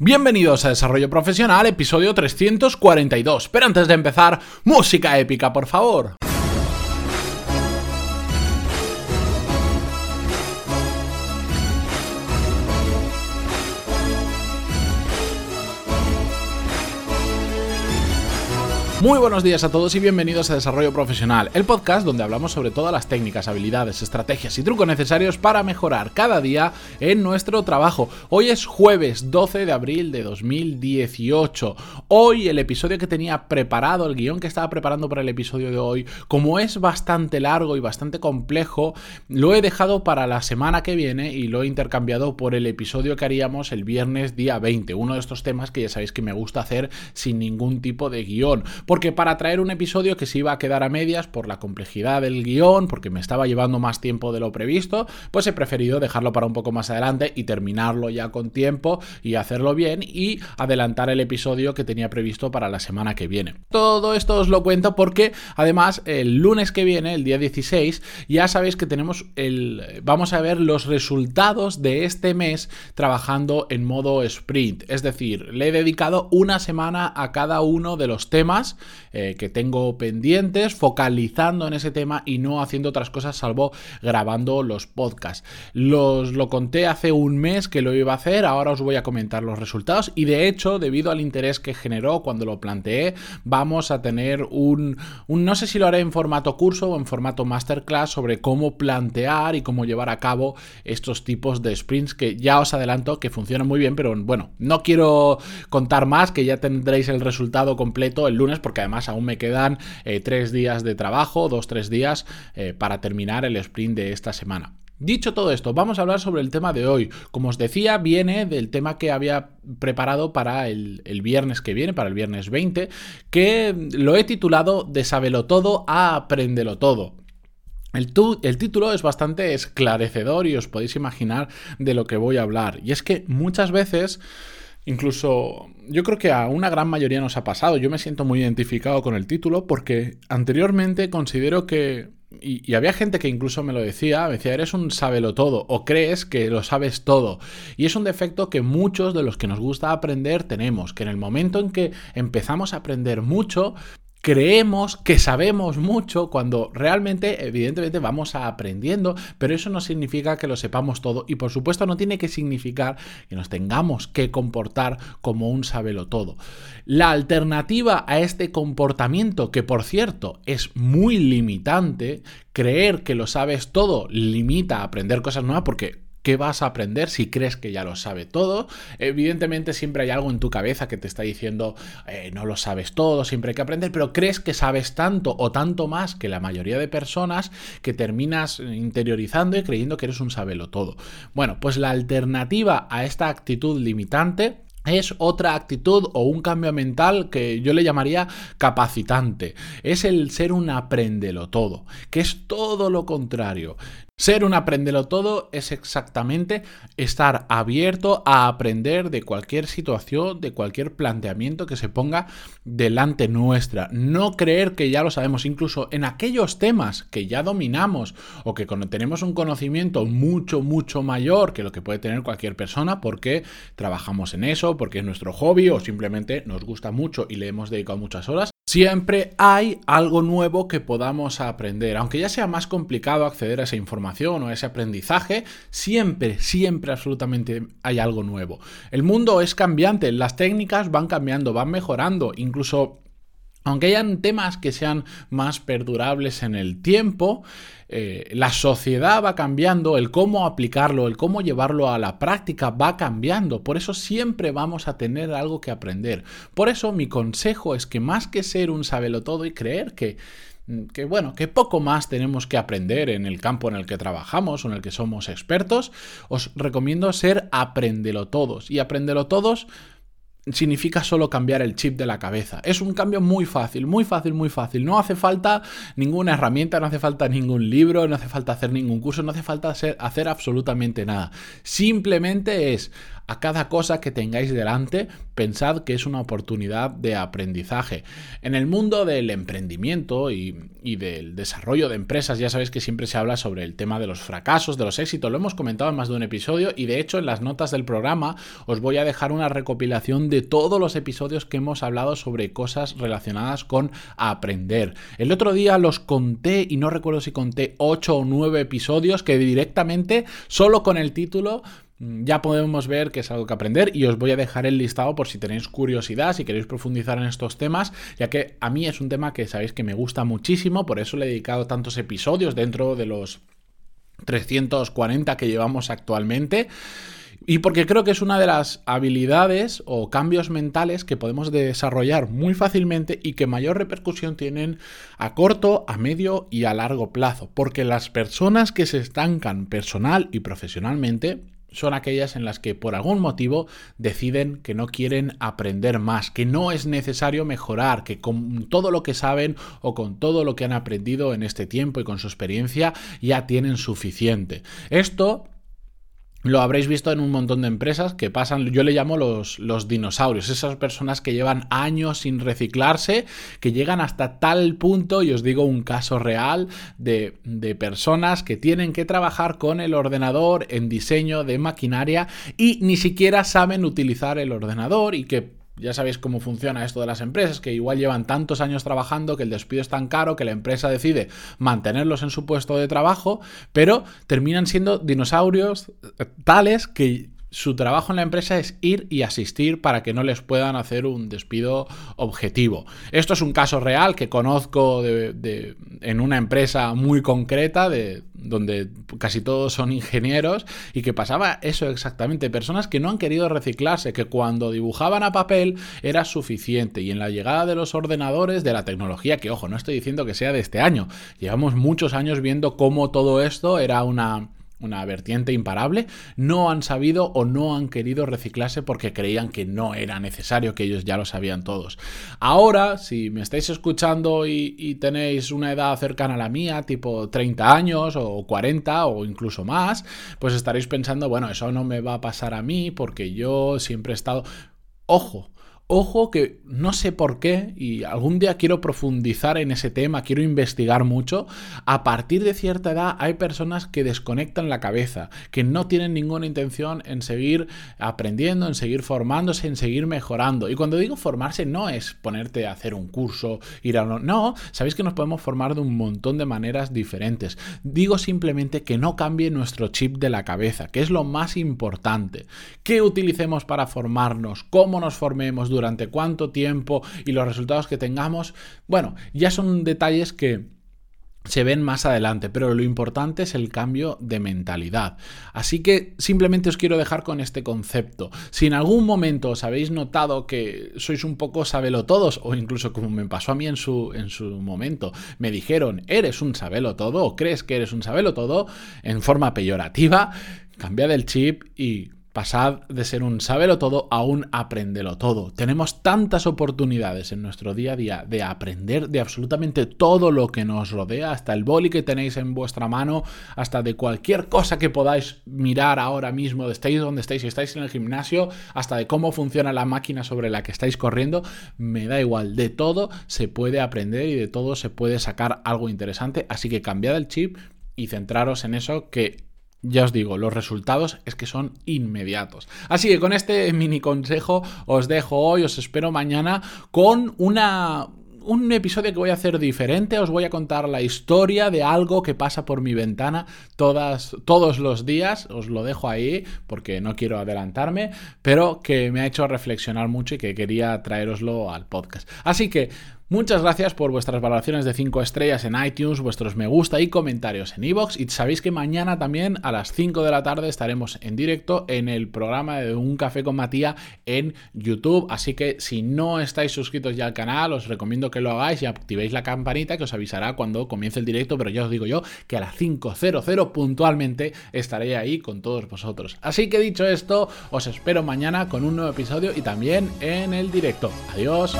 Bienvenidos a Desarrollo Profesional, episodio 342. Pero antes de empezar, música épica, por favor. Muy buenos días a todos y bienvenidos a Desarrollo Profesional, el podcast donde hablamos sobre todas las técnicas, habilidades, estrategias y trucos necesarios para mejorar cada día en nuestro trabajo. Hoy es jueves 12 de abril de 2018. Hoy el episodio que tenía preparado, el guion que estaba preparando para el episodio de hoy, como es bastante largo y bastante complejo, lo he dejado para la semana que viene y lo he intercambiado por el episodio que haríamos el viernes día 20. Uno de estos temas que ya sabéis que me gusta hacer sin ningún tipo de guion porque para traer un episodio que se iba a quedar a medias por la complejidad del guion, porque me estaba llevando más tiempo de lo previsto, pues he preferido dejarlo para un poco más adelante y terminarlo ya con tiempo y hacerlo bien y adelantar el episodio que tenía previsto para la semana que viene. Todo esto os lo cuento porque además el lunes que viene, el día 16, ya sabéis que tenemos el vamos a ver los resultados de este mes trabajando en modo sprint, es decir, le he dedicado una semana a cada uno de los temas eh, que tengo pendientes, focalizando en ese tema y no haciendo otras cosas salvo grabando los podcasts. Los, lo conté hace un mes que lo iba a hacer, ahora os voy a comentar los resultados y de hecho, debido al interés que generó cuando lo planteé, vamos a tener un, un no sé si lo haré en formato curso o en formato masterclass sobre cómo plantear y cómo llevar a cabo estos tipos de sprints que ya os adelanto que funcionan muy bien, pero bueno, no quiero contar más, que ya tendréis el resultado completo el lunes porque además aún me quedan eh, tres días de trabajo, dos, tres días eh, para terminar el sprint de esta semana. Dicho todo esto, vamos a hablar sobre el tema de hoy. Como os decía, viene del tema que había preparado para el, viernes que viene, para el viernes 20, que lo he titulado De sabelo todo a aprendelo todo. El, el, título es bastante esclarecedor y os podéis imaginar de lo que voy a hablar. Y es que muchas veces Incluso yo creo que a una gran mayoría nos ha pasado. Yo me siento muy identificado con el título porque anteriormente considero que... Y, había gente que incluso me lo decía, me decía, eres un sábelo todo o crees que lo sabes todo. Y es un defecto que muchos de los que nos gusta aprender tenemos, que en el momento en que empezamos a aprender mucho, creemos que sabemos mucho cuando realmente, evidentemente, vamos aprendiendo, pero eso no significa que lo sepamos todo y por supuesto no tiene que significar que nos tengamos que comportar como un sabelo todo. La alternativa a este comportamiento, que por cierto es muy limitante, creer que lo sabes todo limita a aprender cosas nuevas porque ¿Qué vas a aprender si crees que ya lo sabe todo? Evidentemente siempre hay algo en tu cabeza que te está diciendo eh, no lo sabes todo, siempre hay que aprender, pero crees que sabes tanto o tanto más que la mayoría de personas que terminas interiorizando y creyendo que eres un sabelo todo. Bueno, pues la alternativa a esta actitud limitante es otra actitud o un cambio mental que yo le llamaría capacitante. Es el ser un apréndelo todo, que es todo lo contrario. Ser un aprendelo todo es exactamente estar abierto a aprender de cualquier situación, de cualquier planteamiento que se ponga delante nuestra. No creer que ya lo sabemos, incluso en aquellos temas que ya dominamos o que tenemos un conocimiento mucho, mucho mayor que lo que puede tener cualquier persona porque trabajamos en eso, porque es nuestro hobby o simplemente nos gusta mucho y le hemos dedicado muchas horas. Siempre hay algo nuevo que podamos aprender. Aunque ya sea más complicado acceder a esa información o a ese aprendizaje, siempre, siempre absolutamente hay algo nuevo. El mundo es cambiante, las técnicas van cambiando, van mejorando, incluso aunque hayan temas que sean más perdurables en el tiempo, eh, la sociedad va cambiando, el cómo aplicarlo, el cómo llevarlo a la práctica va cambiando. Por eso siempre vamos a tener algo que aprender. Por eso mi consejo es que más que ser un todo y creer que que bueno, que poco más tenemos que aprender en el campo en el que trabajamos o en el que somos expertos, os recomiendo ser aprendelo todos. Y aprendelo todos significa solo cambiar el chip de la cabeza. Es un cambio muy fácil, muy fácil, muy fácil. No hace falta ninguna herramienta, no hace falta ningún libro, no hace falta hacer ningún curso, no hace falta hacer, absolutamente nada. Simplemente es A cada cosa que tengáis delante, pensad que es una oportunidad de aprendizaje. En el mundo del emprendimiento y, del desarrollo de empresas, ya sabéis que siempre se habla sobre el tema de los fracasos, de los éxitos. Lo hemos comentado en más de un episodio y de hecho en las notas del programa os voy a dejar una recopilación de todos los episodios que hemos hablado sobre cosas relacionadas con aprender. El otro día los conté y no recuerdo si conté 8 o 9 episodios que directamente, solo con el título, ya podemos ver que es algo que aprender y os voy a dejar el listado por si tenéis curiosidad, si queréis profundizar en estos temas, ya que a mí es un tema que sabéis que me gusta muchísimo, por eso le he dedicado tantos episodios dentro de los 340 que llevamos actualmente. Y porque creo que es una de las habilidades o cambios mentales que podemos desarrollar muy fácilmente y que mayor repercusión tienen a corto, a medio y a largo plazo. Porque las personas que se estancan personal y profesionalmente son aquellas en las que por algún motivo deciden que no quieren aprender más, que no es necesario mejorar, que con todo lo que saben o con todo lo que han aprendido en este tiempo y con su experiencia ya tienen suficiente. Esto lo habréis visto en un montón de empresas que pasan, yo le llamo los, los, dinosaurios, esas personas que llevan años sin reciclarse, que llegan hasta tal punto, y os digo un caso real, de, de personas que tienen que trabajar con el ordenador en diseño de maquinaria y ni siquiera saben utilizar el ordenador y que ya sabéis cómo funciona esto de las empresas, que igual llevan tantos años trabajando, que el despido es tan caro, que la empresa decide mantenerlos en su puesto de trabajo, pero terminan siendo dinosaurios tales que su trabajo en la empresa es ir y asistir para que no les puedan hacer un despido objetivo. Esto es un caso real que conozco de, en una empresa muy concreta, de, donde casi todos son ingenieros, y que pasaba eso exactamente. Personas que no han querido reciclarse, que cuando dibujaban a papel era suficiente. Y en la llegada de los ordenadores, de la tecnología, que ojo, no estoy diciendo que sea de este año, llevamos muchos años viendo cómo todo esto era una una vertiente imparable, no han sabido o no han querido reciclarse porque creían que no era necesario, que ellos ya lo sabían todos. Ahora, si me estáis escuchando y, tenéis una edad cercana a la mía, tipo 30 años o 40 o incluso más, pues estaréis pensando, bueno, eso no me va a pasar a mí porque yo siempre he estado... Ojo, Ojo que no sé por qué, y algún día quiero profundizar en ese tema, quiero investigar mucho, a partir de cierta edad hay personas que desconectan la cabeza, que no tienen ninguna intención en seguir aprendiendo, en seguir formándose, en seguir mejorando. Y cuando digo formarse no es ponerte a hacer un curso, ir a... No, sabéis que nos podemos formar de un montón de maneras diferentes. Digo simplemente que no cambie nuestro chip de la cabeza, que es lo más importante. ¿Qué utilicemos para formarnos? ¿Cómo nos formemos? Durante cuánto tiempo y los resultados que tengamos, bueno, ya son detalles que se ven más adelante, pero lo importante es el cambio de mentalidad. Así que simplemente os quiero dejar con este concepto. Si en algún momento os habéis notado que sois un poco sabelotodos, o incluso como me pasó a mí en su, en su momento, me dijeron, eres un sabelotodo o crees que eres un sabelotodo, en forma peyorativa, cambia el chip y Pasad de ser un sábelo todo a un apréndelo todo. Tenemos tantas oportunidades en nuestro día a día de aprender de absolutamente todo lo que nos rodea, hasta el boli que tenéis en vuestra mano, hasta de cualquier cosa que podáis mirar ahora mismo, de estáis donde estáis, si estáis en el gimnasio, hasta de cómo funciona la máquina sobre la que estáis corriendo, me da igual, de todo se puede aprender y de todo se puede sacar algo interesante, así que cambiad el chip y centraros en eso que ya os digo, los resultados es que son inmediatos. Así que con este mini consejo os dejo hoy, os espero mañana con una, un episodio que voy a hacer diferente. Os voy a contar la historia de algo que pasa por mi ventana todas, todos los días. Os lo dejo ahí porque no quiero adelantarme, pero que me ha hecho reflexionar mucho y que quería traeroslo al podcast. Así que Muchas gracias por vuestras valoraciones de 5 estrellas en iTunes, vuestros me gusta y comentarios en iVoox. Y sabéis que mañana también a las 5 de la tarde estaremos en directo en el programa de Un Café con Matías en YouTube. Así que si no estáis suscritos ya al canal, os recomiendo que lo hagáis y activéis la campanita que os avisará cuando comience el directo. Pero ya os digo yo que a las 5.00 puntualmente estaré ahí con todos vosotros. Así que dicho esto, os espero mañana con un nuevo episodio y también en el directo. Adiós.